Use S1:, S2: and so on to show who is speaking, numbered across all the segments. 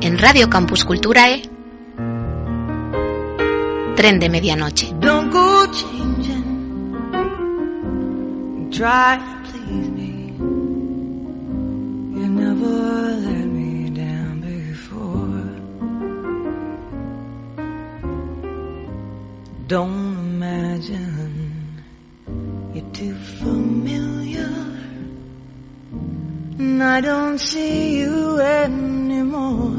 S1: En Radio Campus Culturae, Tren de Medianoche.
S2: Don't go changing. Try to please me. You never let me down before. Don't Don't see you anymore.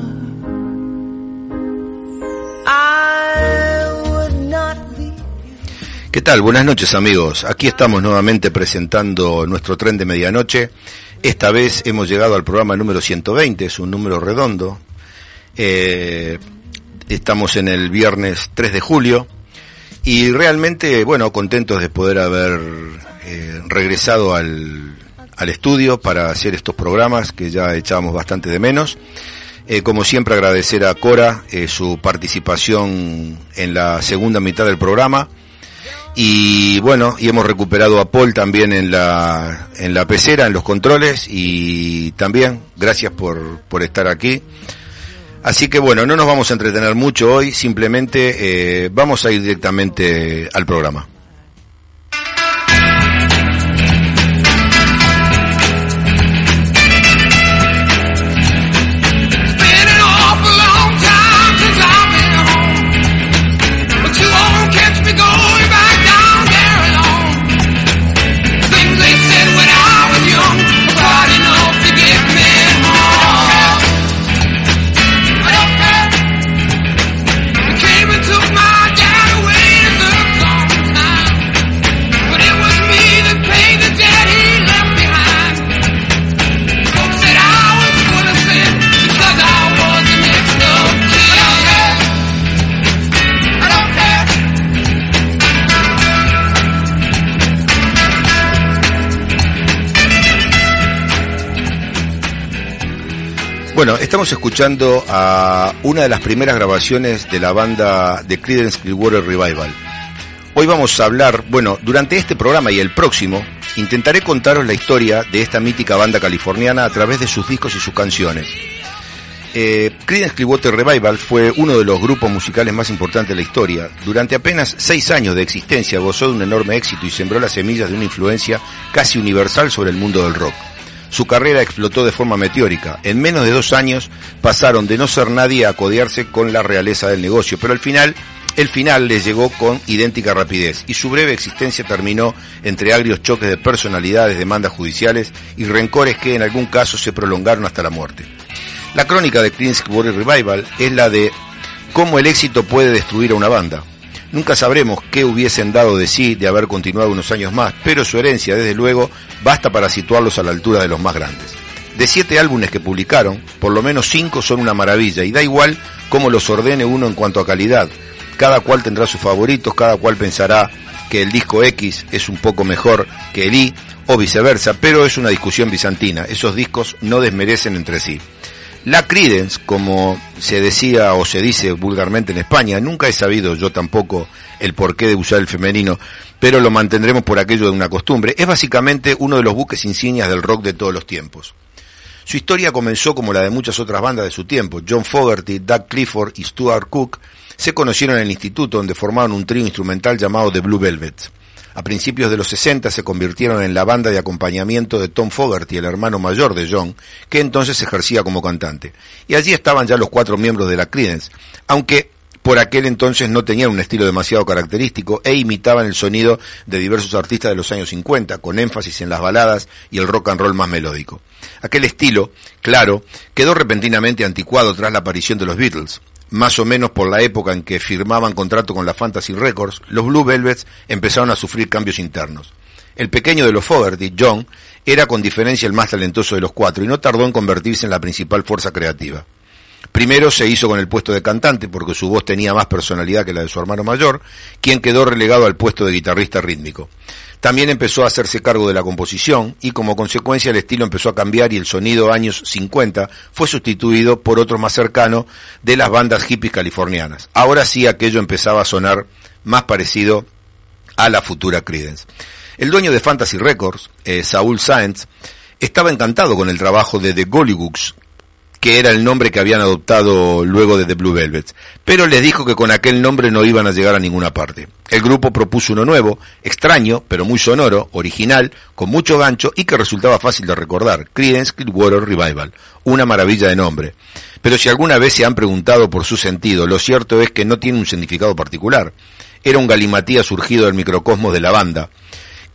S2: I would not be
S3: ¿Qué tal? Buenas noches amigos. Aquí estamos nuevamente presentando nuestro tren de medianoche. Esta vez hemos llegado al programa número 120, es un número redondo. Eh, estamos en el viernes 3 de julio y realmente, bueno, contentos de poder haber eh, regresado al, al estudio para hacer estos programas que ya echábamos bastante de menos. Eh, como siempre agradecer a Cora eh, su participación en la segunda mitad del programa. Y bueno, y hemos recuperado a Paul también en la, en la pecera, en los controles, y también gracias por, por estar aquí. Así que bueno, no nos vamos a entretener mucho hoy, simplemente eh, vamos a ir directamente al programa. Bueno, estamos escuchando a una de las primeras grabaciones de la banda de Creedence Clearwater Revival. Hoy vamos a hablar, bueno, durante este programa y el próximo, intentaré contaros la historia de esta mítica banda californiana a través de sus discos y sus canciones. Eh, Creedence Clearwater Revival fue uno de los grupos musicales más importantes de la historia. Durante apenas seis años de existencia gozó de un enorme éxito y sembró las semillas de una influencia casi universal sobre el mundo del rock. Su carrera explotó de forma meteórica. En menos de dos años pasaron de no ser nadie a codearse con la realeza del negocio, pero al final, el final les llegó con idéntica rapidez y su breve existencia terminó entre agrios choques de personalidades, demandas judiciales y rencores que en algún caso se prolongaron hasta la muerte. La crónica de Clearwater Revival es la de cómo el éxito puede destruir a una banda. Nunca sabremos qué hubiesen dado de sí de haber continuado unos años más, pero su herencia, desde luego, basta para situarlos a la altura de los más grandes. De siete álbumes que publicaron, por lo menos cinco son una maravilla, y da igual cómo los ordene uno en cuanto a calidad. Cada cual tendrá sus favoritos, cada cual pensará que el disco X es un poco mejor que el Y, o viceversa, pero es una discusión bizantina. Esos discos no desmerecen entre sí. La Credence, como se decía o se dice vulgarmente en España, nunca he sabido yo tampoco el porqué de usar el femenino, pero lo mantendremos por aquello de una costumbre, es básicamente uno de los buques insignias del rock de todos los tiempos. Su historia comenzó como la de muchas otras bandas de su tiempo. John Fogerty, Doug Clifford y Stuart Cook se conocieron en el instituto donde formaron un trío instrumental llamado The Blue Velvet. A principios de los 60 se convirtieron en la banda de acompañamiento de Tom Fogerty, el hermano mayor de John, que entonces ejercía como cantante. Y allí estaban ya los cuatro miembros de la Creedence, aunque por aquel entonces no tenían un estilo demasiado característico e imitaban el sonido de diversos artistas de los años 50, con énfasis en las baladas y el rock and roll más melódico. Aquel estilo, claro, quedó repentinamente anticuado tras la aparición de los Beatles. Más o menos por la época en que firmaban contrato con la Fantasy Records, los Blue Velvets empezaron a sufrir cambios internos. El pequeño de los Fogerty, John, era con diferencia el más talentoso de los cuatro y no tardó en convertirse en la principal fuerza creativa. Primero se hizo con el puesto de cantante porque su voz tenía más personalidad que la de su hermano mayor, quien quedó relegado al puesto de guitarrista rítmico. También empezó a hacerse cargo de la composición y como consecuencia el estilo empezó a cambiar y el sonido años 50 fue sustituido por otro más cercano de las bandas hippies californianas. Ahora sí aquello empezaba a sonar más parecido a la futura Creedence. El dueño de Fantasy Records, eh, Saúl Sáenz, estaba encantado con el trabajo de The Gollywoods, que era el nombre que habían adoptado luego de The Blue Velvets, pero les dijo que con aquel nombre no iban a llegar a ninguna parte. El grupo propuso uno nuevo, extraño, pero muy sonoro, original, con mucho gancho y que resultaba fácil de recordar, Creedence Clearwater Revival, una maravilla de nombre. Pero si alguna vez se han preguntado por su sentido, lo cierto es que no tiene un significado particular. Era un galimatía surgido del microcosmos de la banda.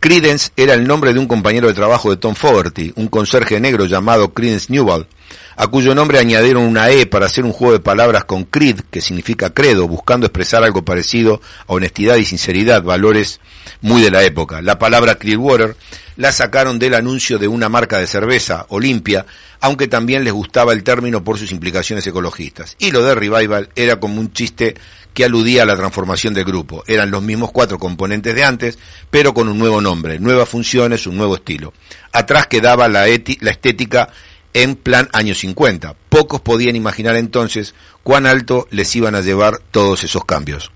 S3: Credence era el nombre de un compañero de trabajo de Tom Fogerty, un conserje negro llamado Credence Newell, a cuyo nombre añadieron una E para hacer un juego de palabras con creed, que significa credo, buscando expresar algo parecido a honestidad y sinceridad, valores muy de la época. La palabra Clearwater la sacaron del anuncio de una marca de cerveza, Olimpia, aunque también les gustaba el término por sus implicaciones ecologistas. Y lo de Revival era como un chiste que aludía a la transformación del grupo. Eran los mismos cuatro componentes de antes, pero con un nuevo nombre, nuevas funciones, un nuevo estilo. Atrás quedaba la, la estética en plan años 50. Pocos podían imaginar entonces cuán alto les iban a llevar todos esos cambios.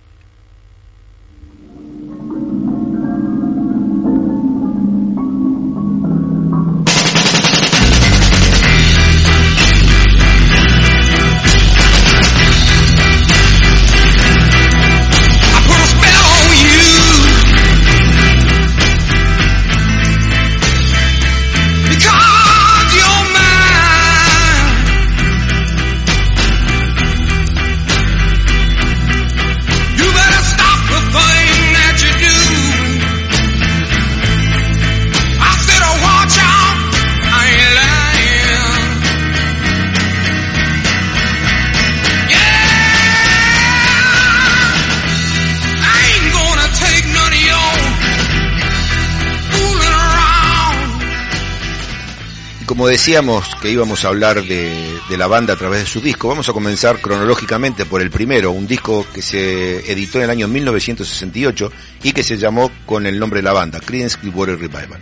S3: Como decíamos que íbamos a hablar de, la banda a través de su disco, vamos a comenzar cronológicamente por el primero, un disco que se editó en el año 1968 y que se llamó con el nombre de la banda, Creedence Clearwater Revival.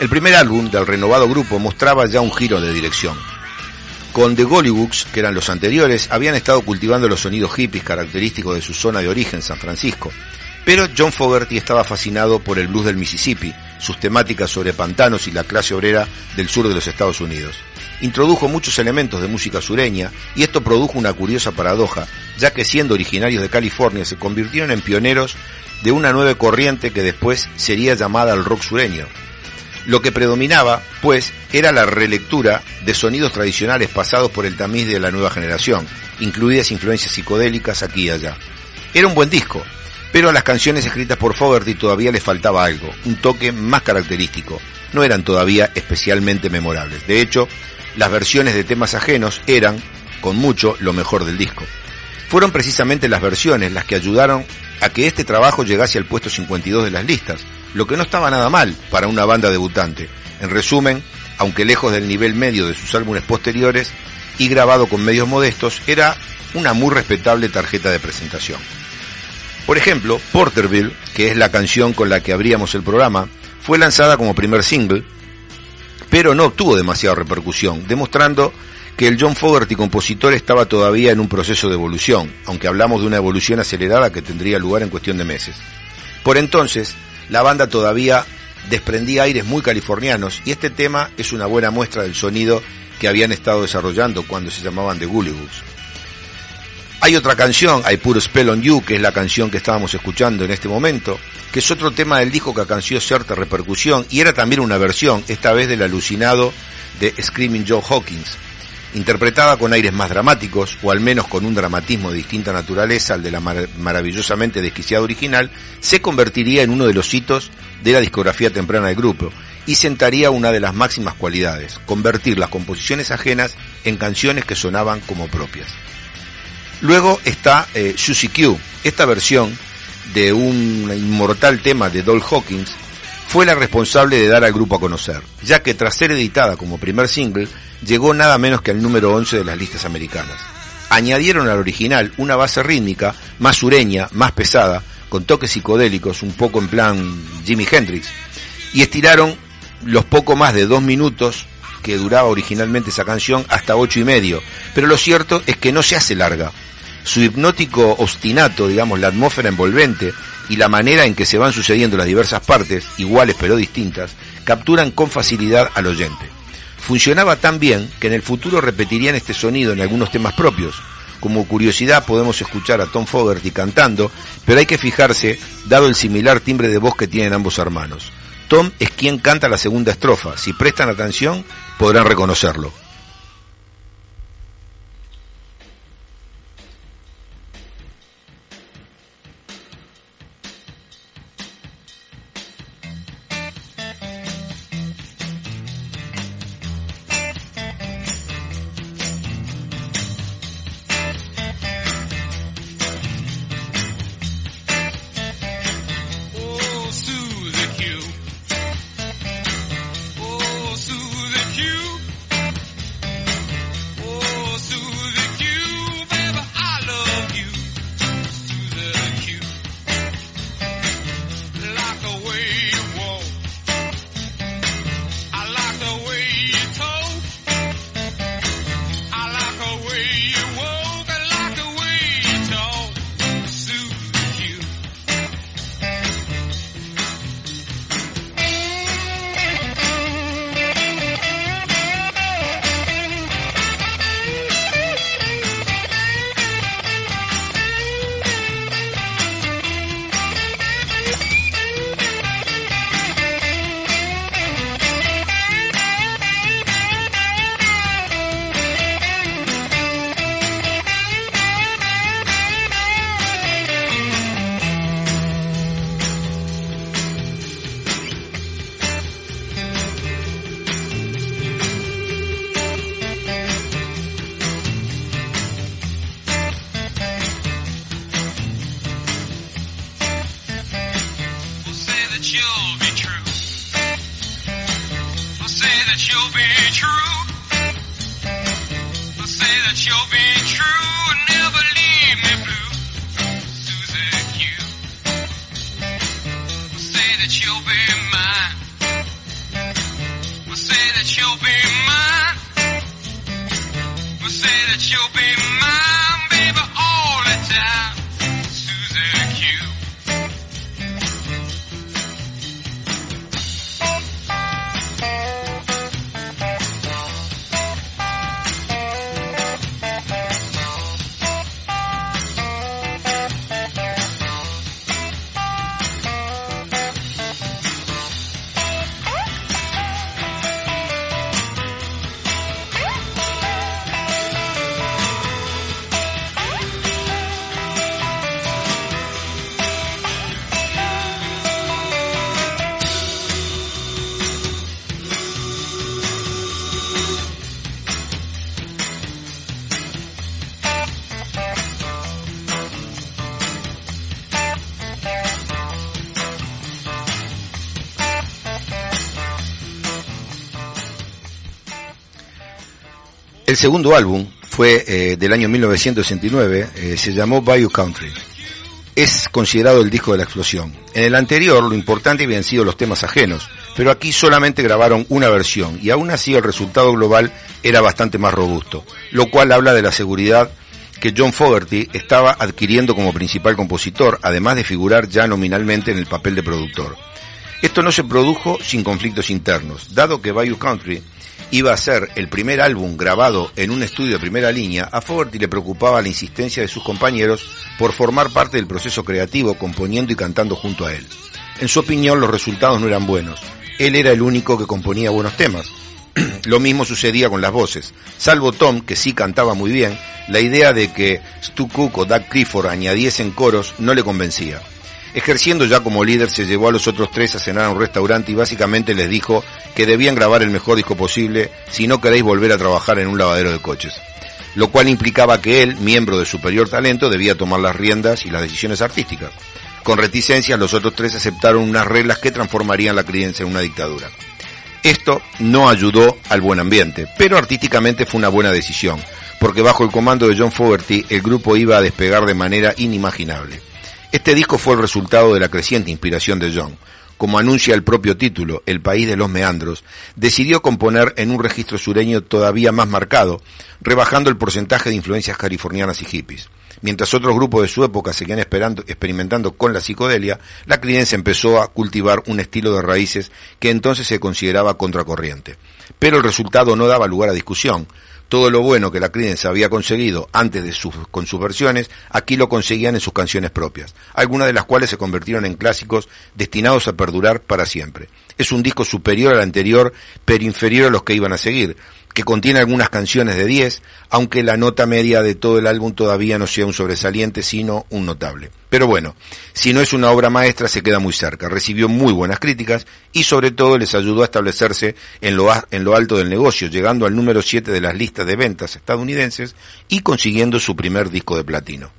S3: El primer álbum del renovado grupo mostraba ya un giro de dirección. Con The Gollywoods, que eran los anteriores, habían estado cultivando los sonidos hippies característicos de su zona de origen, San Francisco. Pero John Fogerty estaba fascinado por el blues del Mississippi, sus temáticas sobre pantanos y la clase obrera del sur de los Estados Unidos. Introdujo muchos elementos de música sureña y esto produjo una curiosa paradoja, ya que siendo originarios de California se convirtieron en pioneros de una nueva corriente que después sería llamada el rock sureño. Lo que predominaba, pues, era la relectura de sonidos tradicionales pasados por el tamiz de la nueva generación, incluidas influencias psicodélicas aquí y allá. Era un buen disco, pero a las canciones escritas por Fogerty todavía les faltaba algo, un toque más característico. No eran todavía especialmente memorables. De hecho, las versiones de temas ajenos eran, con mucho, lo mejor del disco. Fueron precisamente las versiones las que ayudaron a que este trabajo llegase al puesto 52 de las listas, lo que no estaba nada mal para una banda debutante. En resumen, aunque lejos del nivel medio de sus álbumes posteriores y grabado con medios modestos, era una muy respetable tarjeta de presentación. Por ejemplo, Porterville, que es la canción con la que abríamos el programa, fue lanzada como primer single, pero no obtuvo demasiada repercusión, demostrando que el John Fogerty compositor estaba todavía en un proceso de evolución, aunque hablamos de una evolución acelerada que tendría lugar en cuestión de meses. Por entonces, la banda todavía desprendía aires muy californianos y este tema es una buena muestra del sonido que habían estado desarrollando cuando se llamaban The Goolywoods. Hay otra canción, Put a Spell on You, que es la canción que estábamos escuchando en este momento, que es otro tema del disco que alcanzó cierta repercusión y era también una versión, esta vez del alucinado de Screaming Joe Hawkins, interpretada con aires más dramáticos, o al menos con un dramatismo de distinta naturaleza al de la mar maravillosamente desquiciada original, se convertiría en uno de los hitos de la discografía temprana del grupo y sentaría una de las máximas cualidades, convertir las composiciones ajenas en canciones que sonaban como propias. Luego está eh, Susie Q. Esta versión de un inmortal tema de Dol Hawkins fue la responsable de dar al grupo a conocer, ya que tras ser editada como primer single, llegó nada menos que al número 11 de las listas americanas. Añadieron al original una base rítmica más sureña, más pesada, con toques psicodélicos, un poco en plan Jimi Hendrix, y estiraron los poco más de dos minutos que duraba originalmente esa canción hasta ocho y medio, pero lo cierto es que no se hace larga. Su hipnótico obstinato, digamos, la atmósfera envolvente y la manera en que se van sucediendo las diversas partes, iguales pero distintas, capturan con facilidad al oyente. Funcionaba tan bien que en el futuro repetirían este sonido en algunos temas propios. Como curiosidad podemos escuchar a Tom Fogerty cantando, pero hay que fijarse, dado el similar timbre de voz que tienen ambos hermanos. Tom es quien canta la segunda estrofa. Si prestan atención, podrán reconocerlo. El segundo álbum fue eh, del año 1969, eh, se llamó Bayou Country. Es considerado el disco de la explosión. En el anterior lo importante habían sido los temas ajenos, pero aquí solamente grabaron una versión y aún así el resultado global era bastante más robusto, lo cual habla de la seguridad que John Fogerty estaba adquiriendo como principal compositor, además de figurar ya nominalmente en el papel de productor. Esto no se produjo sin conflictos internos, dado que Bayou Country iba a ser el primer álbum grabado en un estudio de primera línea, a Fogerty le preocupaba la insistencia de sus compañeros por formar parte del proceso creativo, componiendo y cantando junto a él. En su opinión, los resultados no eran buenos. Él era el único que componía buenos temas. Lo mismo sucedía con las voces. Salvo Tom, que sí cantaba muy bien, la idea de que Stu Cook o Doug Clifford añadiesen coros no le convencía. Ejerciendo ya como líder, se llevó a los otros tres a cenar a un restaurante y básicamente les dijo que debían grabar el mejor disco posible si no queréis volver a trabajar en un lavadero de coches. Lo cual implicaba que él, miembro de superior talento, debía tomar las riendas y las decisiones artísticas. Con reticencias, los otros tres aceptaron unas reglas que transformarían la creencia en una dictadura. Esto no ayudó al buen ambiente, pero artísticamente fue una buena decisión, porque bajo el comando de John Fogerty el grupo iba a despegar de manera inimaginable. Este disco fue el resultado de la creciente inspiración de John. Como anuncia el propio título, El País de los Meandros, decidió componer en un registro sureño todavía más marcado, rebajando el porcentaje de influencias californianas y hippies. Mientras otros grupos de su época seguían esperando, experimentando con la psicodelia, la Creedence empezó a cultivar un estilo de raíces que entonces se consideraba contracorriente. pero el resultado no daba lugar a discusión. Todo lo bueno que la Creedence había conseguido antes de sus, con sus versiones, aquí lo conseguían en sus canciones propias, algunas de las cuales se convirtieron en clásicos destinados a perdurar para siempre. Es un disco superior al anterior, pero inferior a los que iban a seguir, que contiene algunas canciones de 10, aunque la nota media de todo el álbum todavía no sea un sobresaliente, sino un notable. Pero bueno, si no es una obra maestra, se queda muy cerca. Recibió muy buenas críticas y sobre todo les ayudó a establecerse en lo, en lo alto del negocio, llegando al número 7 de las listas de ventas estadounidenses y consiguiendo su primer disco de platino.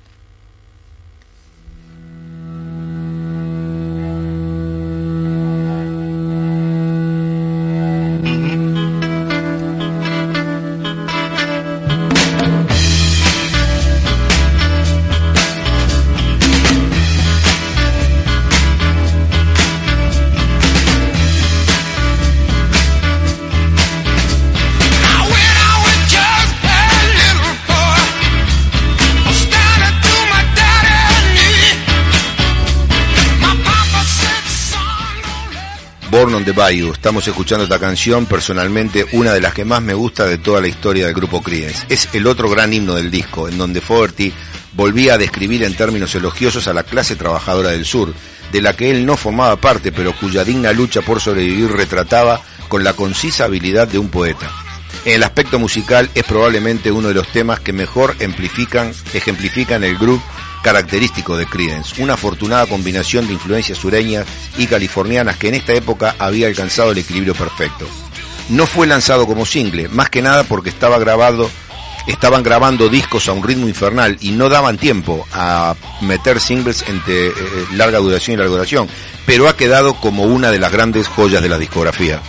S3: The Bayou. Estamos escuchando esta canción, personalmente una de las que más me gusta de toda la historia del grupo Creedence. Es el otro gran himno del disco, en donde Fogerty volvía a describir en términos elogiosos a la clase trabajadora del sur, de la que él no formaba parte, pero cuya digna lucha por sobrevivir retrataba con la concisa habilidad de un poeta. En el aspecto musical es probablemente uno de los temas que mejor ejemplifican el grupo característico de Creedence, una afortunada combinación de influencias sureñas y californianas que en esta época había alcanzado el equilibrio perfecto. No fue lanzado como single, más que nada porque estaba grabado, estaban grabando discos a un ritmo infernal y no daban tiempo a meter singles entre eh, larga duración y larga duración, pero ha quedado como una de las grandes joyas de la discografía.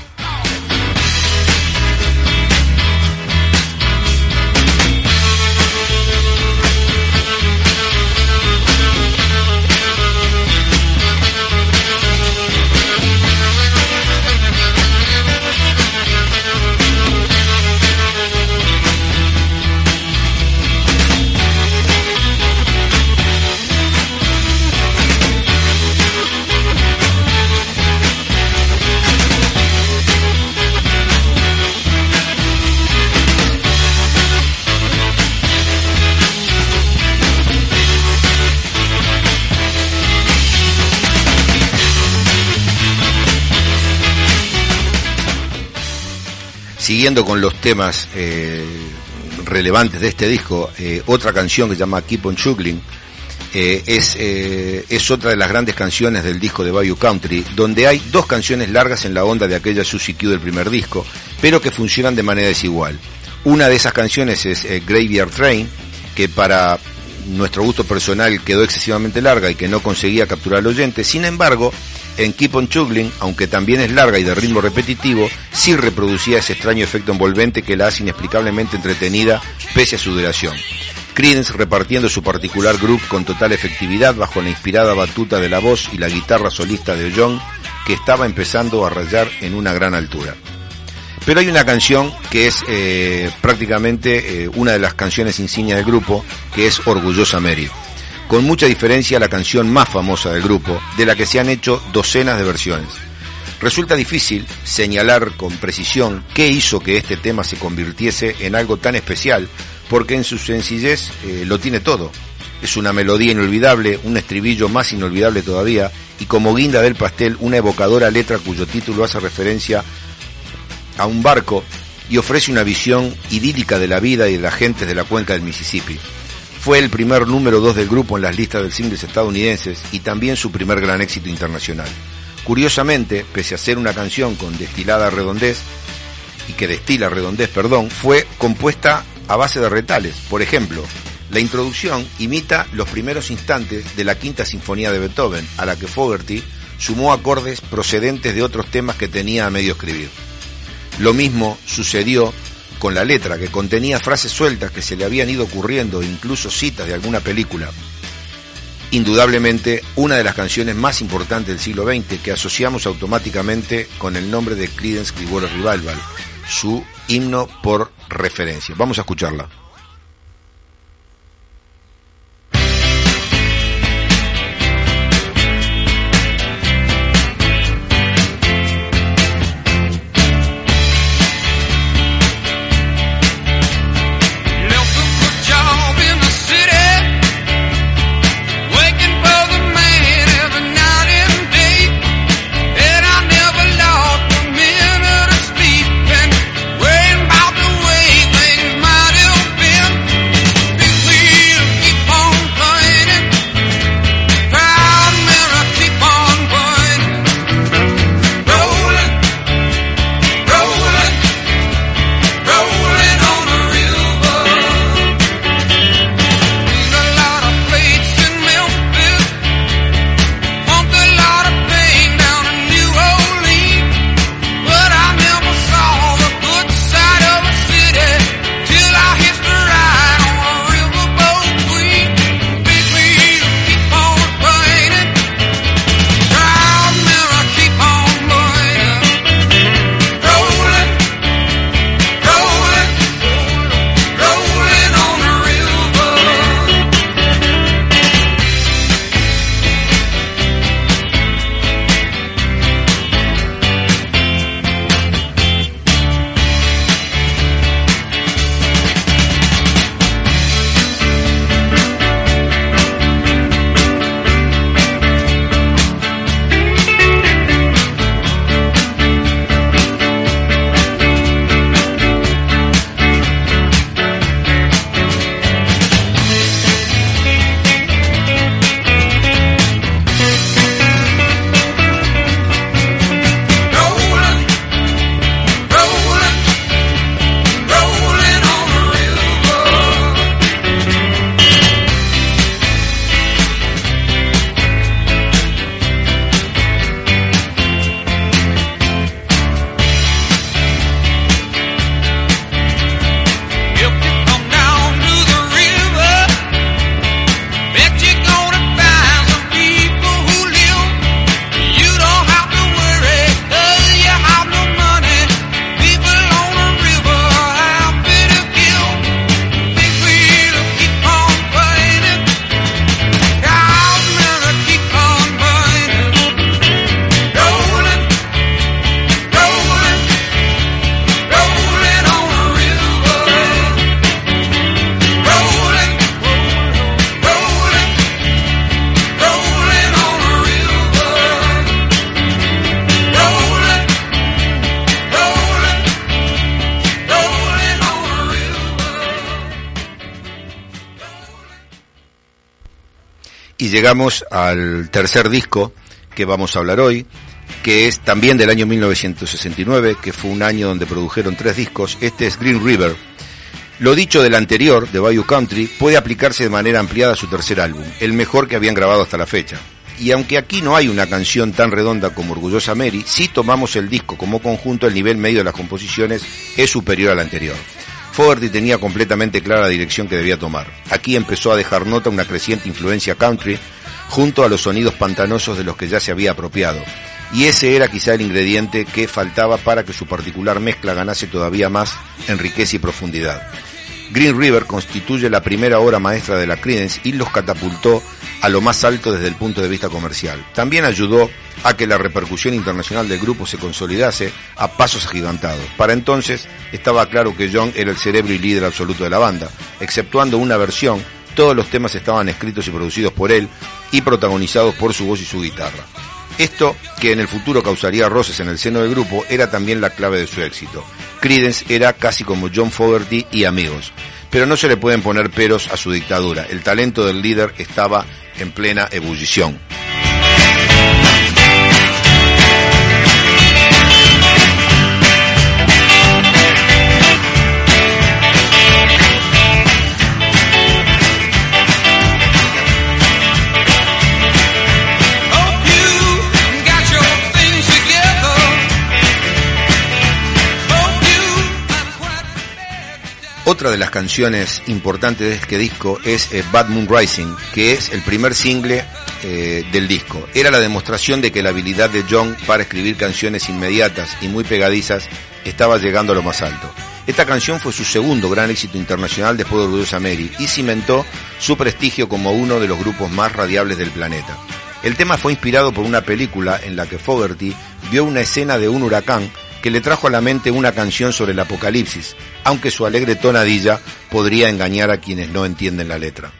S3: Siguiendo con los temas eh, relevantes de este disco, eh, otra canción que se llama Keep on Chuggling eh, es, es otra de las grandes canciones del disco de Bayou Country, donde hay dos canciones largas en la onda de aquella Susie Q del primer disco, pero que funcionan de manera desigual. Una de esas canciones es Graveyard Train, que para nuestro gusto personal quedó excesivamente larga y que no conseguía capturar al oyente. Sin embargo, en Keep on Chuggling, aunque también es larga y de ritmo repetitivo, sí reproducía ese extraño efecto envolvente que la hace inexplicablemente entretenida pese a su duración. Creedence repartiendo su particular groove con total efectividad bajo la inspirada batuta de la voz y la guitarra solista de John, que estaba empezando a rayar en una gran altura. Pero hay una canción que es eh, prácticamente eh, una de las canciones insignia del grupo, que es Orgullosa Mary. Con mucha diferencia la canción más famosa del grupo, de la que se han hecho docenas de versiones. Resulta difícil señalar con precisión qué hizo que este tema se convirtiese en algo tan especial, porque en su sencillez eh, lo tiene todo. Es una melodía inolvidable, un estribillo más inolvidable todavía, y como guinda del pastel, una evocadora letra cuyo título hace referencia a un barco y ofrece una visión idílica de la vida y de las gentes de la cuenca del Mississippi. Fue el primer número 2 del grupo en las listas de singles estadounidenses y también su primer gran éxito internacional. Curiosamente, pese a ser una canción con destilada redondez, y que destila redondez, perdón, fue compuesta a base de retales. Por ejemplo, la introducción imita los primeros instantes de la quinta sinfonía de Beethoven, a la que Fogerty sumó acordes procedentes de otros temas que tenía a medio escribir. Lo mismo sucedió con la letra, que contenía frases sueltas que se le habían ido ocurriendo, incluso citas de alguna película. Indudablemente, una de las canciones más importantes del siglo XX que asociamos automáticamente con el nombre de Creedence Clearwater Revival, su himno por referencia. Vamos a escucharla. Llegamos al tercer disco que vamos a hablar hoy, que es también del año 1969, que fue un año donde produjeron tres discos. Este es Green River. Lo dicho del anterior, de Bayou Country, puede aplicarse de manera ampliada a su tercer álbum, el mejor que habían grabado hasta la fecha. Y aunque aquí no hay una canción tan redonda como Orgullosa Mary, si tomamos el disco como conjunto, el nivel medio de las composiciones es superior al anterior. Fogerty tenía completamente clara la dirección que debía tomar. Aquí empezó a dejar nota una creciente influencia country, junto a los sonidos pantanosos de los que ya se había apropiado. Y ese era quizá el ingrediente que faltaba para que su particular mezcla ganase todavía más en riqueza y profundidad. Green River constituye la primera obra maestra de la Creedence y los catapultó a lo más alto desde el punto de vista comercial. También ayudó a que la repercusión internacional del grupo se consolidase a pasos agigantados. Para entonces estaba claro que John era el cerebro y líder absoluto de la banda, exceptuando una versión, todos los temas estaban escritos y producidos por él y protagonizados por su voz y su guitarra. Esto, que en el futuro causaría roces en el seno del grupo, era también la clave de su éxito. Creedence era casi como John Fogerty y amigos, pero no se le pueden poner peros a su dictadura. El talento del líder estaba en plena ebullición. Otra de las canciones importantes de este disco es eh, Bad Moon Rising, que es el primer single eh, del disco. Era la demostración de que la habilidad de John para escribir canciones inmediatas y muy pegadizas estaba llegando a lo más alto. Esta canción fue su segundo gran éxito internacional después de Orgullosa Mary y cimentó su prestigio como uno de los grupos más radiables del planeta. El tema fue inspirado por una película en la que Fogerty vio una escena de un huracán que le trajo a la mente una canción sobre el apocalipsis, aunque su alegre tonadilla podría engañar a quienes no entienden la letra.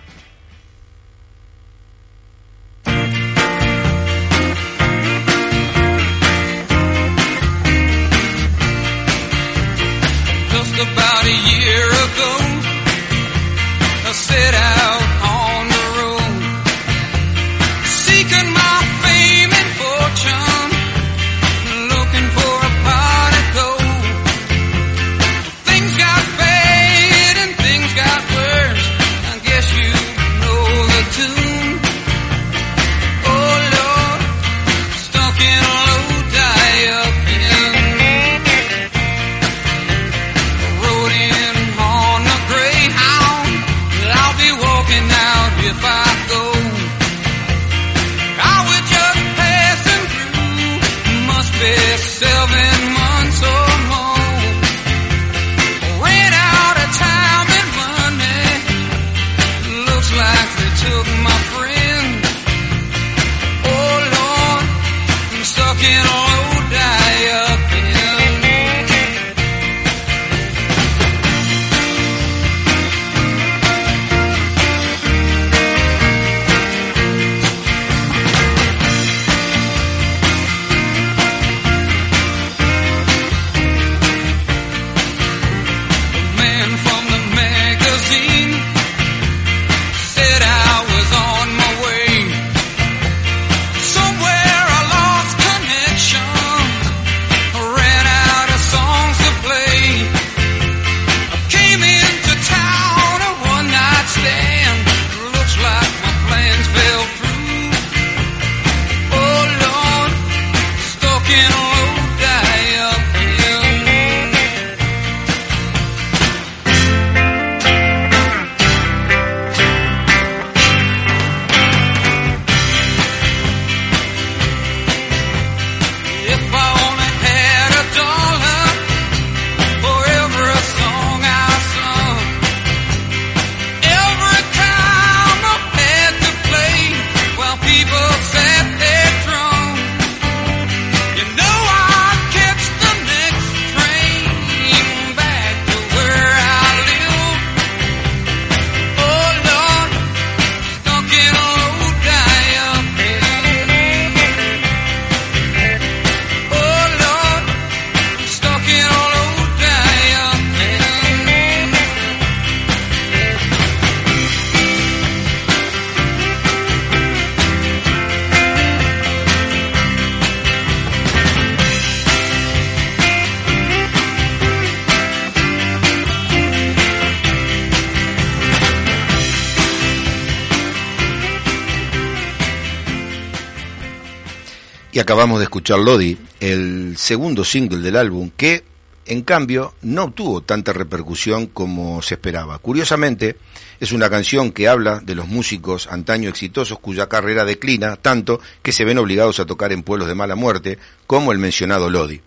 S3: Y acabamos de escuchar Lodi, el segundo single del álbum, que en cambio no obtuvo tanta repercusión como se esperaba. Curiosamente, es una canción que habla de los músicos antaño exitosos cuya carrera declina tanto que se ven obligados a tocar en pueblos de mala muerte, como el mencionado Lodi.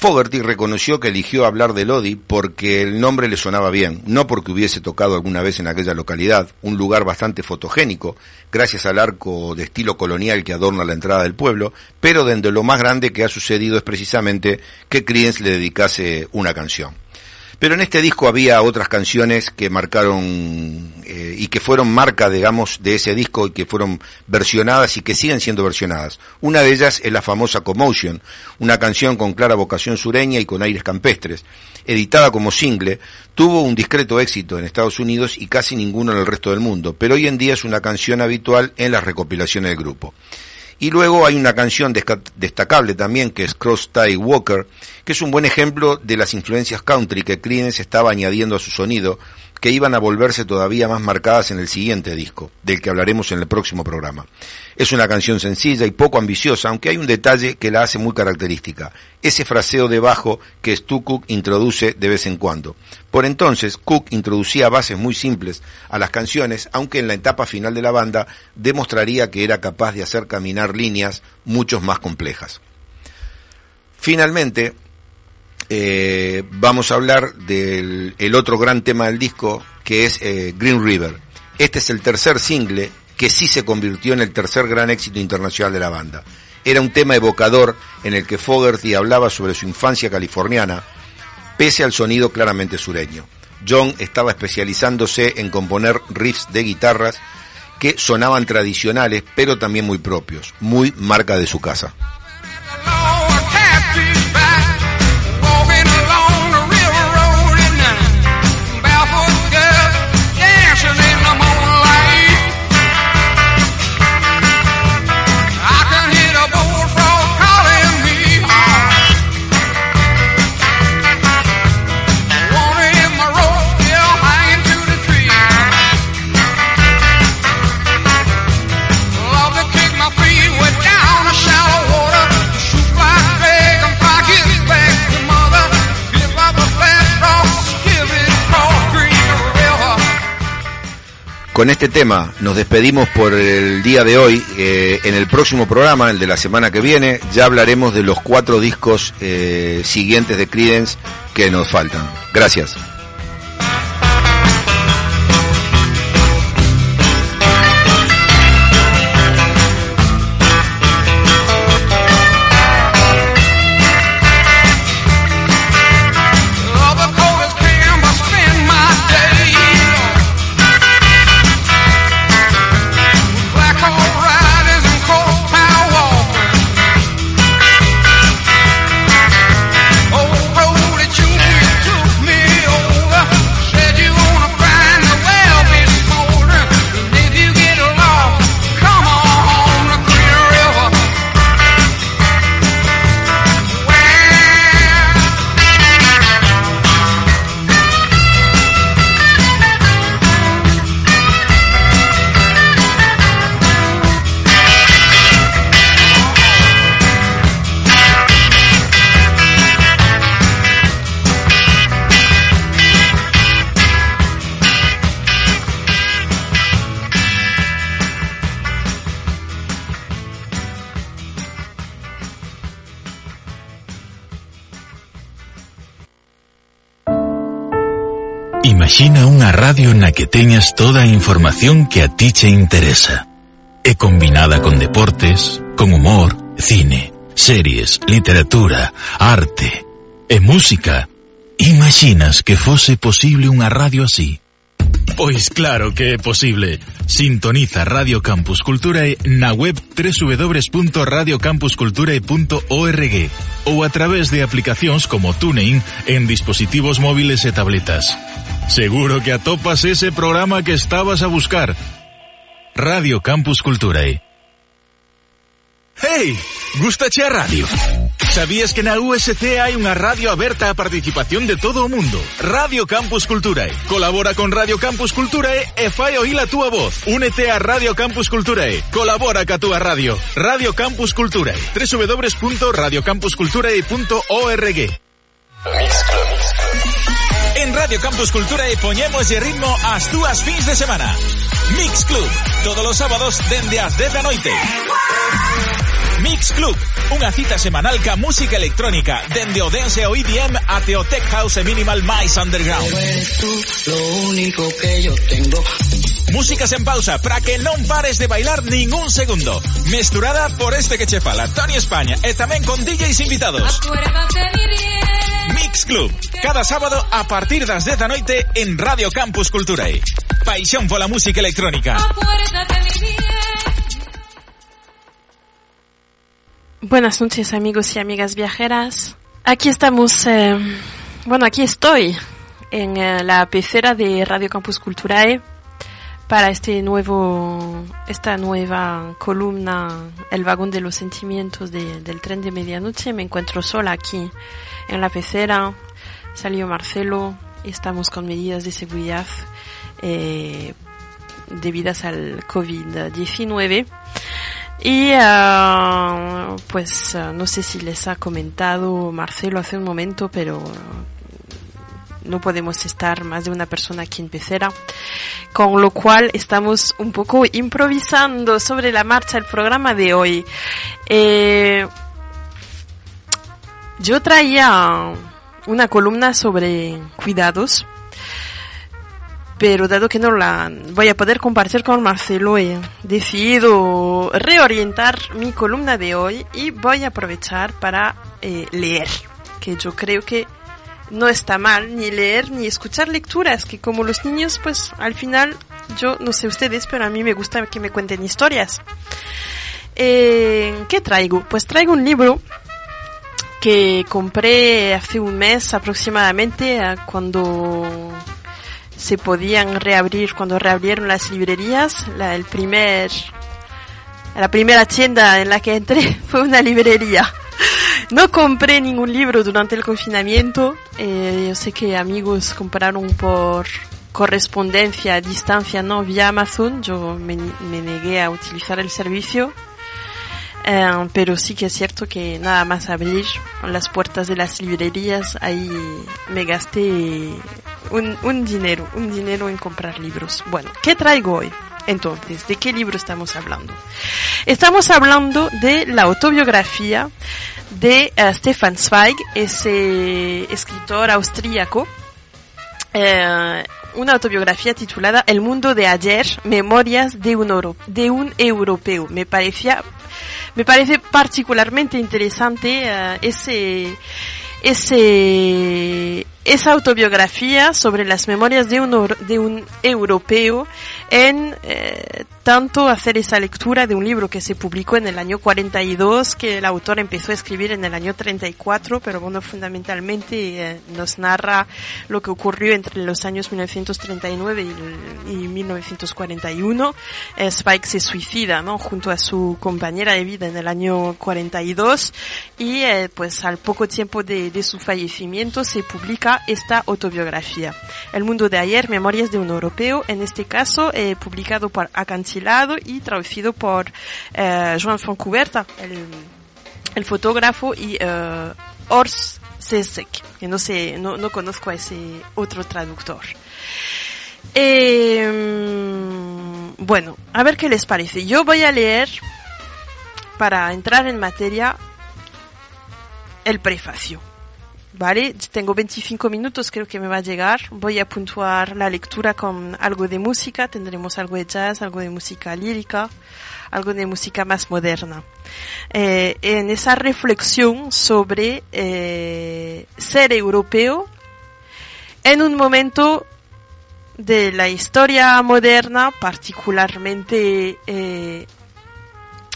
S3: Fogerty reconoció que eligió hablar de Lodi porque el nombre le sonaba bien, no porque hubiese tocado alguna vez en aquella localidad, un lugar bastante fotogénico, gracias al arco de estilo colonial que adorna la entrada del pueblo, pero donde lo más grande que ha sucedido es precisamente que Creedence le dedicase una canción. Pero en este disco había otras canciones que marcaron eh, y que fueron marca, digamos, de ese disco y que fueron versionadas y que siguen siendo versionadas. Una de ellas es la famosa Commotion, una canción con clara vocación sureña y con aires campestres. Editada como single, tuvo un discreto éxito en Estados Unidos y casi ninguno en el resto del mundo, pero hoy en día es una canción habitual en las recopilaciones del grupo. Y luego hay una canción destacable también que es Cross Tie Walker, que es un buen ejemplo de las influencias country que Creedence estaba añadiendo a su sonido, que iban a volverse todavía más marcadas en el siguiente disco, del que hablaremos en el próximo programa. Es una canción sencilla y poco ambiciosa, aunque hay un detalle que la hace muy característica, ese fraseo de bajo que Stu Cook introduce de vez en cuando. Por entonces, Cook introducía bases muy simples a las canciones, aunque en la etapa final de la banda demostraría que era capaz de hacer caminar líneas mucho más complejas. Finalmente, eh, vamos a hablar del el otro gran tema del disco, que es eh, Green River. Este es el tercer single que sí se convirtió en el tercer gran éxito internacional de la banda. Era un tema evocador en el que Fogerty hablaba sobre su infancia californiana, pese al sonido claramente sureño. John estaba especializándose en componer riffs de guitarras que sonaban tradicionales, pero también muy propios, muy marca de su casa. Con este tema nos despedimos por el día de hoy. Eh, en el próximo programa, el de la semana que viene, ya hablaremos de los cuatro discos eh, siguientes de Creedence que nos faltan. Gracias.
S4: Imagina unha radio na que teñas toda a información que a ti che interesa. E combinada con deportes, con humor, cine, series, literatura, arte e música. Imaginas que fose posible unha radio así? Pois claro que é posible. Sintoniza Radio Campus Culturae na web www.radiocampusculturae.org ou a través de aplicacións como TuneIn en dispositivos móviles e tabletas. Seguro que atopas ese programa que estabas a buscar. Radio Campus Culturae. Eh. Hey, gustache a radio. Sabías que na USC hai unha radio aberta a participación de todo o mundo? Radio Campus Culturae. Eh. Colabora con Radio Campus Culturae eh, e fai oír a túa voz. Únete a Radio Campus Culturae. Colabora ca túa radio. Radio Campus Culturae. www.radiocampusculturae.org En Radio Campus Culturae poñemos de ritmo as túas fins de semana. Mix Club. Todos os sábados dende as 10 da noite. Mix Club, unha cita semanal ca música electrónica, dende o dance ao EDM até o tech house e minimal máis underground.
S5: Eres tú lo único que yo tengo.
S4: Músicas en pausa para que non pares de bailar ningún segundo. Mesturada por este que che fala, Tony España, e tamén con DJs invitados.
S6: Acuérdate mi bien.
S4: Mix Club, cada sábado a partir das 10 da noite en Radio Campus Culturae. Paixón pola música electrónica.
S6: Acuérdate
S7: Buenas noches amigos y amigas viajeras. Aquí estamos, eh, bueno, aquí estoy en eh, la pecera de Radio Campus Culturae para este nuevo, esta nueva columna, El vagón de los sentimientos de- del tren de medianoche. Me encuentro sola aquí en la pecera. Salió Marcelo. Estamos con medidas de seguridad eh, debidas al COVID-19. Y ah, pues ah, no sé si les ha comentado Marcelo hace un momento, pero no podemos estar más de una persona aquí en pecera, con lo cual estamos un poco improvisando sobre la marcha el programa de hoy. Eh, yo traía una columna sobre cuidados, pero dado que no la voy a poder compartir con Marcelo, he decidido reorientar mi columna de hoy y voy a aprovechar para eh, leer, que yo creo que no está mal ni leer ni escuchar lecturas, que como los niños, pues al final, yo no sé ustedes, pero a mí me gusta que me cuenten historias. Eh, ¿Qué traigo? Pues traigo un libro que compré hace un mes aproximadamente cuando se podían reabrir cuando reabrieron las librerías. La, el primer, la primera tienda en la que entré fue una librería. No compré ningún libro durante el confinamiento. Eh, yo sé que amigos compraron por correspondencia a distancia, no vía Amazon. Yo me, me negué a utilizar el servicio. Eh, pero sí que es cierto que nada más abrir las puertas de las librerías, ahí me gasté un, dinero, un dinero en comprar libros. Bueno, ¿qué traigo hoy? Entonces, ¿de qué libro estamos hablando? Estamos hablando de la autobiografía de eh, Stefan Zweig, ese escritor austríaco, eh, una autobiografía titulada El mundo de ayer, memorias de un, oro, de un europeo. Me parecía, me parece particularmente interesante eh, ese, ese, esa autobiografía sobre las memorias de un, de un europeo en eh, tanto hacer esa lectura de un libro que se publicó en el año 42, que el autor empezó a escribir en el año 34, pero bueno, fundamentalmente eh, nos narra lo que ocurrió entre los años 1939 y, y 1941. Eh, Spike se suicida, ¿no? Junto a su compañera de vida en el año 42 y eh, pues al poco tiempo de, de su fallecimiento se publica esta autobiografía. El mundo de ayer, Memorias de un europeo, en este caso eh, publicado por Acantilado y traducido por eh, Joan Foncuberta, el, el fotógrafo y eh, Ors Sesek, que no sé, no, no conozco a ese otro traductor. Eh, bueno, a ver qué les parece. Yo voy a leer, para entrar en materia, el prefacio. ¿Vale? Tengo 25 minutos, creo que me va a llegar. Voy a puntuar la lectura con algo de música. Tendremos algo de jazz, algo de música lírica, algo de música más moderna. Eh, en esa reflexión sobre eh, ser europeo en un momento de la historia moderna particularmente eh,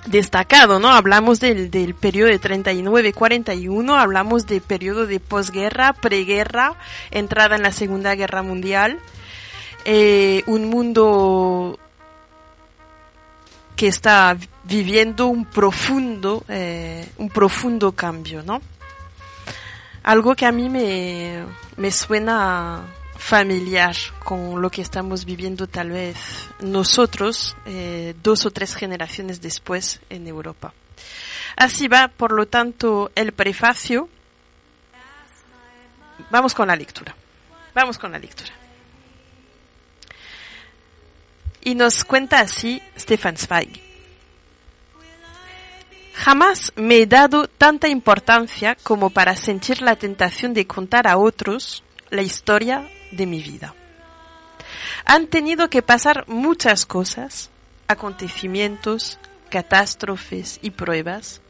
S7: destacado, ¿no? Hablamos del, del periodo de 39-41, hablamos del periodo de posguerra, preguerra, entrada en la Segunda Guerra Mundial, eh, un mundo que está viviendo un profundo, eh, un profundo cambio, ¿no? Algo que a mí me, me suena familiar con lo que estamos viviendo tal vez nosotros eh, dos o tres generaciones después en Europa. Así va, por lo tanto, el prefacio. Vamos con la lectura. Vamos con la lectura. Y nos cuenta así Stefan Zweig. Jamás me he dado tanta importancia como para sentir la tentación de contar a otros la historia de mi vida. Han tenido que pasar muchas cosas, acontecimientos, catástrofes y pruebas,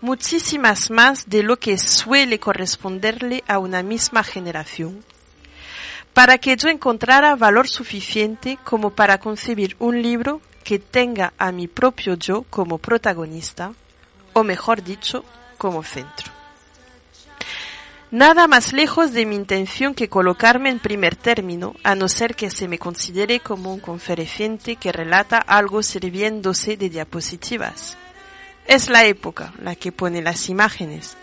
S7: muchísimas más de lo que suele corresponderle a una misma generación, para que yo encontrara valor suficiente como para concebir un libro que tenga a mi propio yo como protagonista, o mejor dicho, como centro. Nada más lejos de mi intención que colocarme en primer término, a no ser que se me considere como un conferenciante que relata algo sirviéndose de diapositivas. Es la época la que pone las imágenes.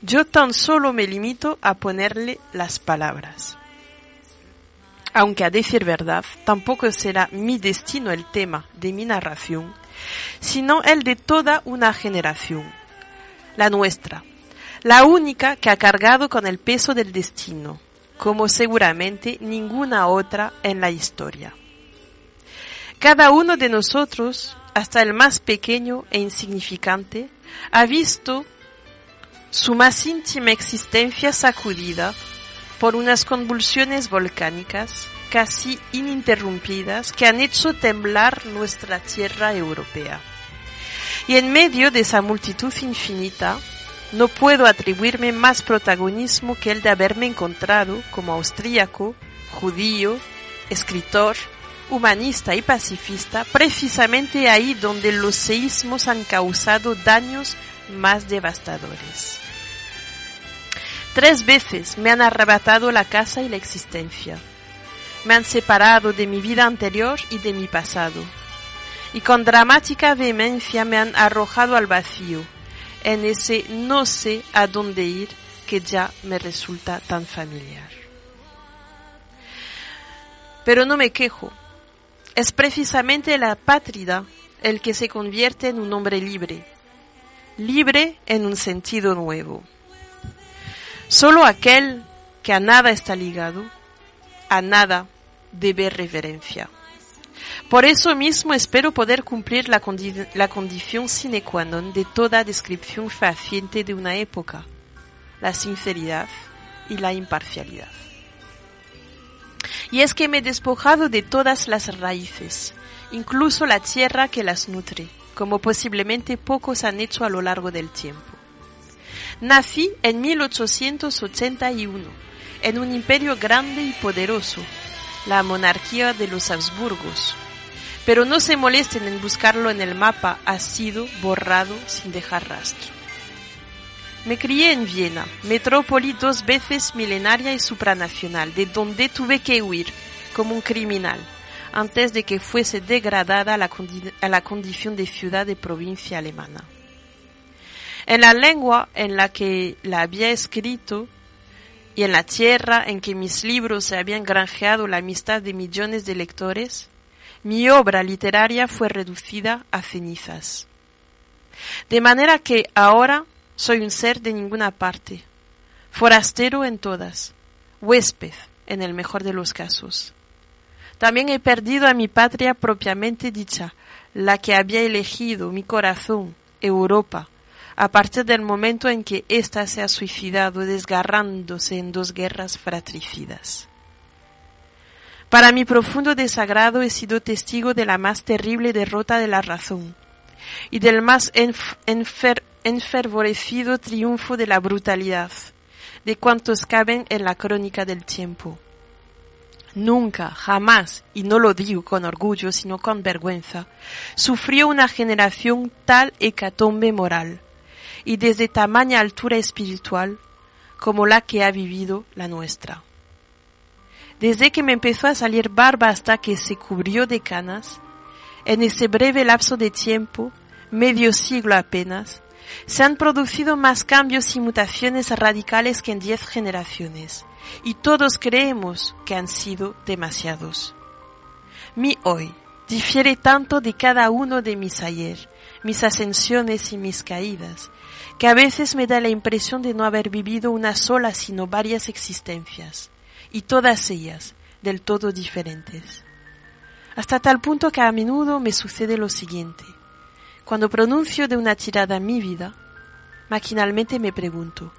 S7: Yo tan solo me limito a ponerle las palabras. Aunque a decir verdad, tampoco será mi destino el tema de mi narración, sino el de toda una generación, la nuestra, la única que ha cargado con el peso del destino, como seguramente ninguna otra en la historia. Cada uno de nosotros, hasta el más pequeño e insignificante, ha visto su más íntima existencia sacudida por unas convulsiones volcánicas casi ininterrumpidas que han hecho temblar nuestra tierra europea. Y en medio de esa multitud infinita, no puedo atribuirme más protagonismo que el de haberme encontrado como austríaco, judío, escritor, humanista y pacifista, precisamente ahí donde los seísmos han causado daños más devastadores. Tres veces me han arrebatado la casa y la existencia. Me han separado de mi vida anterior y de mi pasado. Y con dramática vehemencia me han arrojado al vacío, en ese no sé a dónde ir que ya me resulta tan familiar. Pero no me quejo. Es precisamente la pátrida el que se convierte en un hombre libre, libre en un sentido nuevo. Solo aquel que a nada está ligado, a nada debe reverencia. Por eso mismo espero poder cumplir la, condi la condición sine qua non de toda descripción fehaciente de una época, la sinceridad y la imparcialidad. Y es que me he despojado de todas las raíces, incluso la tierra que las nutre, como posiblemente pocos han hecho a lo largo del tiempo. Nací en 1881, en un imperio grande y poderoso, la monarquía de los Habsburgos. Pero no se molesten en buscarlo en el mapa, ha sido borrado sin dejar rastro. Me crié en Viena, metrópoli dos veces milenaria y supranacional, de donde tuve que huir como un criminal, antes de que fuese degradada a la, a la condición de ciudad de provincia alemana. En la lengua en la que la había escrito, y en la tierra en que mis libros se habían granjeado la amistad de millones de lectores, mi obra literaria fue reducida a cenizas. De manera que ahora soy un ser de ninguna parte, forastero en todas, huésped en el mejor de los casos. También he perdido a mi patria propiamente dicha, la que había elegido mi corazón, Europa, a partir del momento en que ésta se ha suicidado desgarrándose en dos guerras fratricidas. Para mi profundo desagrado he sido testigo de la más terrible derrota de la razón y del más enf enfer triunfo de la brutalidad, de cuantos caben en la crónica del tiempo. Nunca, jamás, y no lo digo con orgullo, sino con vergüenza, sufrió una generación tal hecatombe moral y desde tamaña altura espiritual como la que ha vivido la nuestra. Desde que me empezó a salir barba hasta que se cubrió de canas, En ese breve lapso de tiempo, medio siglo apenas, se han producido más cambios y mutaciones radicales que en diez generaciones, y todos creemos que han sido demasiados. Mi hoy difiere tanto de cada uno de mis ayer, mis ascensiones y mis caídas, que a veces me da la impresión de no haber vivido una sola sino varias existencias, y todas ellas del todo diferentes. Hasta tal punto que a menudo me sucede lo siguiente. Cuando pronuncio de una tirada mi vida, maquinalmente me pregunto,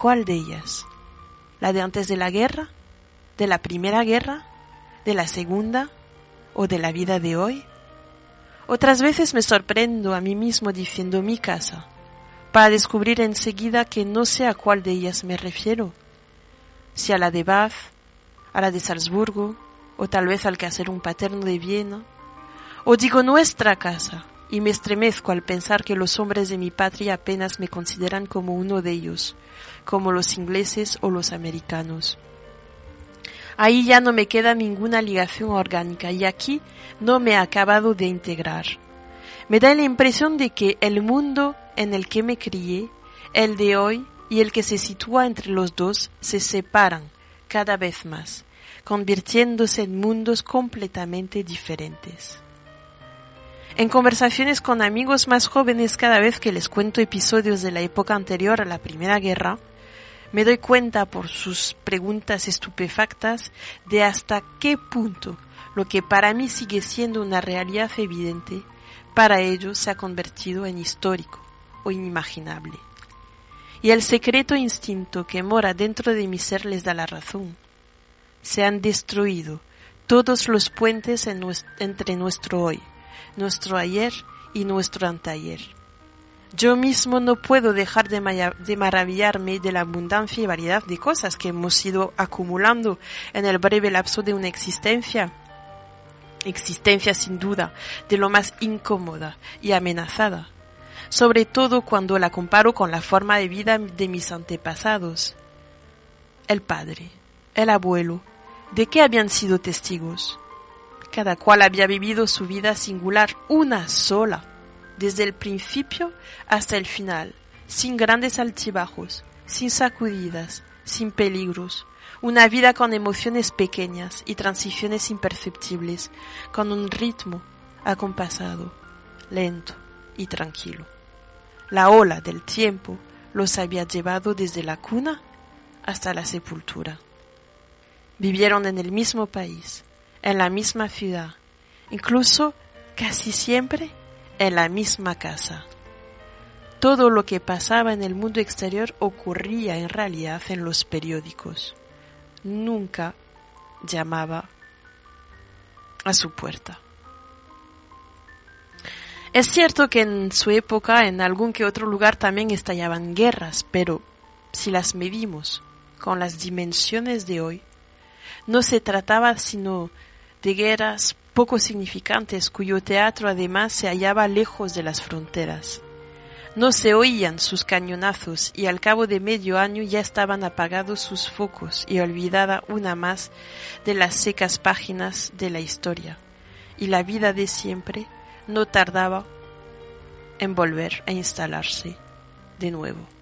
S7: ¿cuál de ellas? ¿La de antes de la guerra? ¿De la primera guerra? ¿De la segunda? ¿O de la vida de hoy? Otras veces me sorprendo a mí mismo diciendo mi casa, para descubrir enseguida que no sé a cuál de ellas me refiero, si a la de Bath, a la de Salzburgo, o tal vez al hacer un paterno de Viena, o digo nuestra casa, y me estremezco al pensar que los hombres de mi patria apenas me consideran como uno de ellos, como los ingleses o los americanos. Ahí ya no me queda ninguna ligación orgánica y aquí no me he acabado de integrar. Me da la impresión de que el mundo en el que me crié, el de hoy y el que se sitúa entre los dos se separan cada vez más, convirtiéndose en mundos completamente diferentes. En conversaciones con amigos más jóvenes cada vez que les cuento episodios de la época anterior a la Primera Guerra, me doy cuenta por sus preguntas estupefactas de hasta qué punto lo que para mí sigue siendo una realidad evidente, para ellos se ha convertido en histórico o inimaginable. Y el secreto instinto que mora dentro de mi ser les da la razón. Se han destruido todos los puentes entre nuestro hoy, nuestro ayer y nuestro anteayer. Yo mismo no puedo dejar de, de, maravillarme de la abundancia y variedad de cosas que hemos ido acumulando en el breve lapso de una existencia. Existencia sin duda de lo más incómoda y amenazada, sobre todo cuando la comparo con la forma de vida de mis antepasados. El padre, el abuelo, ¿de qué habían sido testigos? Cada cual había vivido su vida singular una sola, desde el principio hasta el final, sin grandes altibajos, sin sacudidas, sin peligros, una vida con emociones pequeñas y transiciones imperceptibles, con un ritmo acompasado, lento y tranquilo. La ola del tiempo los había llevado desde la cuna hasta la sepultura. Vivieron en el mismo país, en la misma ciudad, incluso casi siempre en la misma casa. Todo lo que pasaba en el mundo exterior ocurría en realidad en los periódicos. Nunca llamaba a su puerta. Es cierto que en su época en algún que otro lugar también estallaban guerras, pero si las medimos con las dimensiones de hoy, no se trataba sino de guerras poco significantes cuyo teatro además se hallaba lejos de las fronteras. No se oían sus cañonazos y al cabo de medio año ya estaban apagados sus focos y olvidada una más de las secas páginas de la historia. Y la vida de siempre no tardaba en volver a instalarse de nuevo.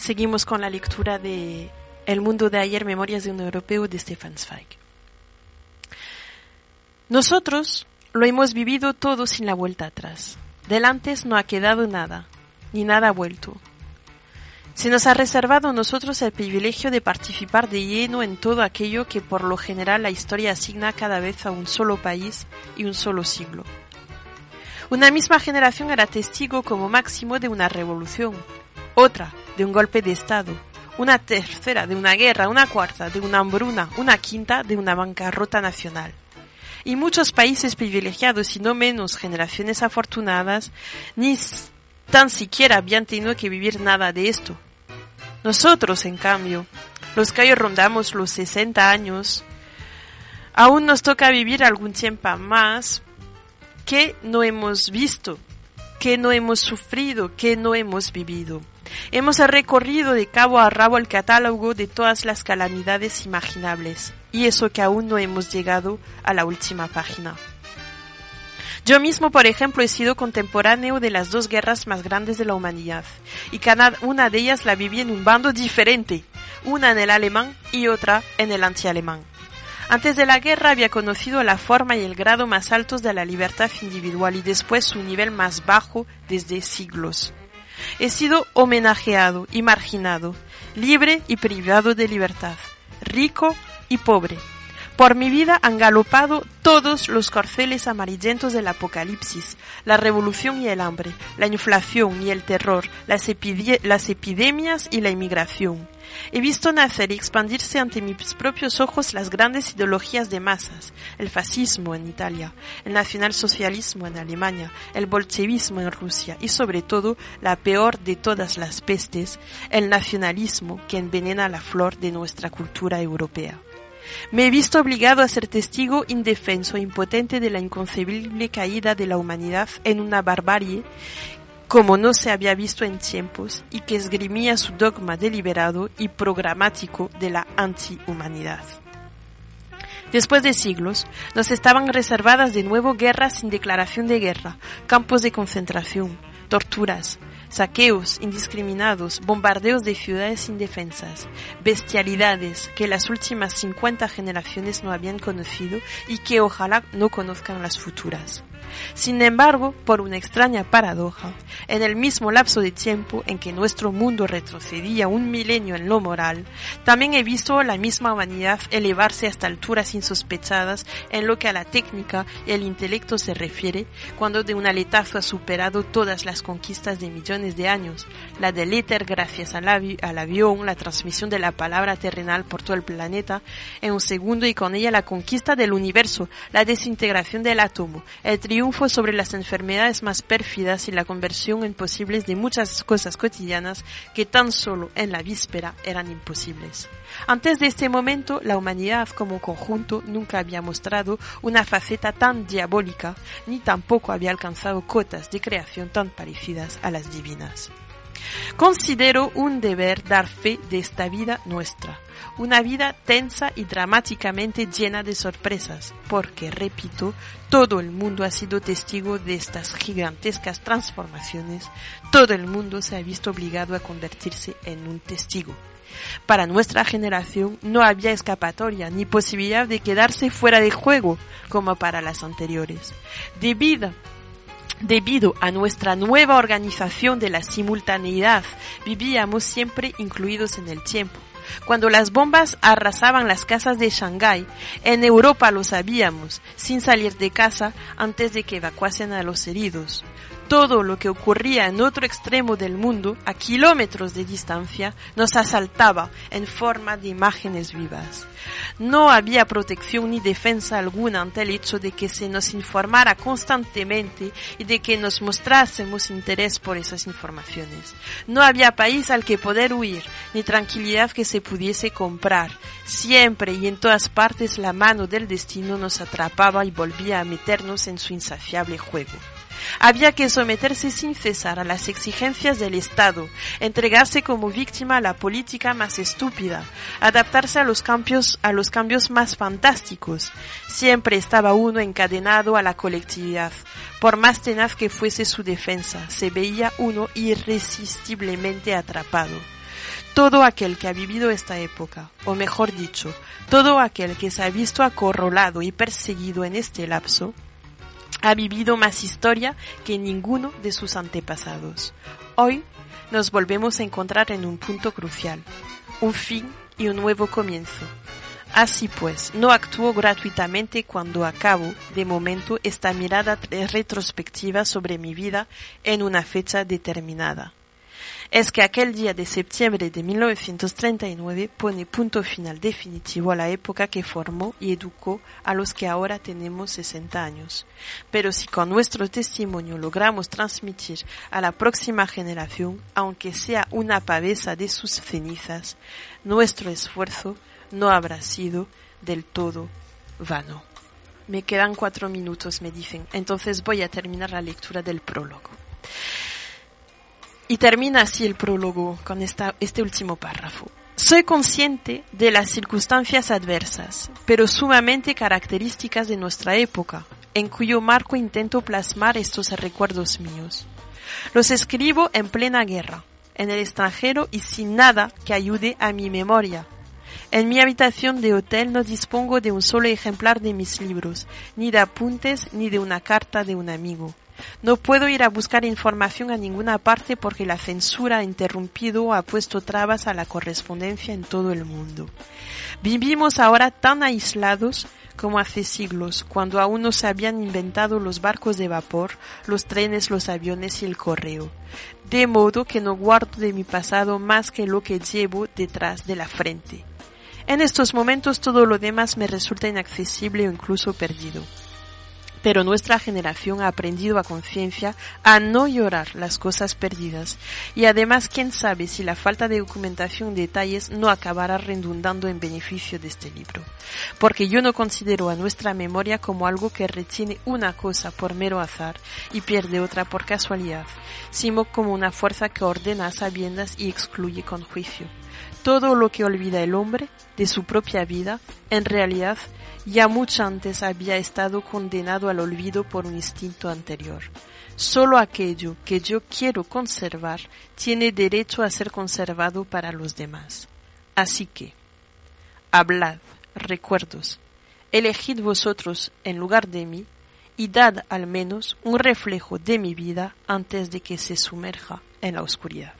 S7: Seguimos con la lectura de El mundo de ayer, Memorias de un Europeo de Stefan Zweig. Nosotros lo hemos vivido todo sin la vuelta atrás. Delante no ha quedado nada, ni nada ha vuelto. Se nos ha reservado a nosotros el privilegio de participar de lleno en todo aquello que por lo general la historia asigna cada vez a un solo país y un solo siglo. Una misma generación era testigo como máximo de una revolución, otra de un golpe de Estado, una tercera de una guerra, una cuarta de una hambruna, una quinta de una bancarrota nacional. Y muchos países privilegiados y no menos generaciones afortunadas ni tan siquiera habían tenido que vivir nada de esto. Nosotros, en cambio, los que hoy rondamos los 60 años, aún nos toca vivir algún tiempo más que no hemos visto, que no hemos sufrido, que no hemos vivido. Hemos recorrido de cabo a rabo el catálogo de todas las calamidades imaginables, y eso que aún no hemos llegado a la última página. Yo mismo, por ejemplo, he sido contemporáneo de las dos guerras más grandes de la humanidad, y cada una de ellas la viví en un bando diferente, una en el alemán y otra en el antialemán. Antes de la guerra había conocido la forma y el grado más altos de la libertad individual y después su nivel más bajo desde siglos. He sido homenajeado y marginado, libre y privado de libertad, rico y pobre. Por mi vida han galopado todos los corceles amarillentos del apocalipsis, la revolución y el hambre, la inflación y el terror, las, epide- las epidemias y la inmigración. He visto nacer y expandirse ante mis propios ojos las grandes ideologías de masas, el fascismo en Italia, el nacionalsocialismo en Alemania, el bolchevismo en Rusia y sobre todo la peor de todas las pestes, el nacionalismo que envenena la flor de nuestra cultura europea. Me he visto obligado a ser testigo indefenso e impotente de la inconcebible caída de la humanidad en una barbarie como no se había visto en tiempos y que esgrimía su dogma deliberado y programático de la antihumanidad. Después de siglos, nos estaban reservadas de nuevo guerras sin declaración de guerra, campos de concentración, torturas, saqueos indiscriminados, bombardeos de ciudades indefensas, bestialidades que las últimas 50 generaciones no habían conocido y que ojalá no conozcan las futuras. Sin embargo, por una extraña paradoja, en el mismo lapso de tiempo en que nuestro mundo retrocedía un milenio en lo moral, también he visto la misma humanidad elevarse hasta alturas insospechadas en lo que a la técnica y el intelecto se refiere, cuando de un aletazo ha superado todas las conquistas de millones de años, la del éter gracias al, al avión, la transmisión de la palabra terrenal por todo el planeta en un segundo y con ella la conquista del universo, la desintegración del átomo, el triunfo sobre las enfermedades más pérfidas y la conversión en posibles de muchas cosas cotidianas que tan solo en la víspera eran imposibles. Antes de este momento, la humanidad como conjunto nunca había mostrado una faceta tan diabólica, ni tampoco había alcanzado cotas de creación tan parecidas a las divinas. Considero un deber dar fe de esta vida nuestra, una vida tensa y dramáticamente llena de sorpresas, porque, repito, todo el mundo ha sido testigo de estas gigantescas transformaciones, todo el mundo se ha visto obligado a convertirse en un testigo. Para nuestra generación no había escapatoria ni posibilidad de quedarse fuera de juego como para las anteriores. Debido Debido a nuestra nueva organización de la simultaneidad, vivíamos siempre incluidos en el tiempo. Cuando las bombas arrasaban las casas de Shanghái, en Europa lo sabíamos, sin salir de casa antes de que evacuasen a los heridos. Todo lo que ocurría en otro extremo del mundo, a kilómetros de distancia, nos asaltaba en forma de imágenes vivas. No había protección ni defensa alguna ante el hecho de que se nos informara constantemente y de que nos mostrásemos interés por esas informaciones. No había país al que poder huir, ni tranquilidad que se pudiese comprar. Siempre y en todas partes la mano del destino nos atrapaba y volvía a meternos en su insaciable juego. Había que someterse sin cesar a las exigencias del Estado, entregarse como víctima a la política más estúpida, adaptarse a los cambios, a los cambios más fantásticos. Siempre estaba uno encadenado a la colectividad. Por más tenaz que fuese su defensa, se veía uno irresistiblemente atrapado. todo aquel que ha vivido esta época, o mejor dicho, todo aquel que se ha visto acorralado y perseguido en este lapso, ha vivido más historia que ninguno de sus antepasados. Hoy nos volvemos a encontrar en un punto crucial, un fin y un nuevo comienzo. Así pues, no actúo gratuitamente cuando acabo, de momento, esta mirada retrospectiva sobre mi vida en una fecha determinada. Es que aquel día de septiembre de 1939 pone punto final definitivo a la época que formó y educó a los que ahora tenemos 60 años. Pero si con nuestro testimonio logramos transmitir a la próxima generación, aunque sea una pavesa de sus cenizas, nuestro esfuerzo no habrá sido del todo vano. Me quedan cuatro minutos, me dicen, entonces voy a terminar la lectura del prólogo. Y termina así el prólogo con este último párrafo. Soy consciente de las circunstancias adversas, pero sumamente características de nuestra época, en cuyo marco intento plasmar estos recuerdos míos. Los escribo en plena guerra, en el extranjero y sin nada que ayude a mi memoria. En mi habitación de hotel no dispongo de un solo ejemplar de mis libros, ni de apuntes, ni de una carta de un amigo. No puedo ir a buscar información a ninguna parte porque la censura ha interrumpido o ha puesto trabas a la correspondencia en todo el mundo. Vivimos ahora tan aislados como hace siglos, cuando aún no se habían inventado los barcos de vapor, los trenes, los aviones y el correo. De modo que no guardo de mi pasado más que lo que llevo detrás de la frente. En estos momentos todo lo demás me resulta inaccesible o incluso perdido. Pero nuestra generación ha aprendido a conciencia a no llorar las cosas perdidas y además quién sabe si la falta de documentación de detalles no acabará redundando en beneficio de este libro. Porque yo no considero a nuestra memoria como algo que retiene una cosa por mero azar y pierde otra por casualidad, sino como una fuerza que ordena sabiendas y excluye con juicio. Todo lo que olvida el hombre de su propia vida, en realidad, ya mucho antes había estado condenado al olvido por un instinto anterior. Solo aquello que yo quiero conservar tiene derecho a ser conservado para los demás. Así que, hablad, recuerdos, elegid vosotros en lugar de mí y dad al menos un reflejo de mi vida antes de que se sumerja en la oscuridad.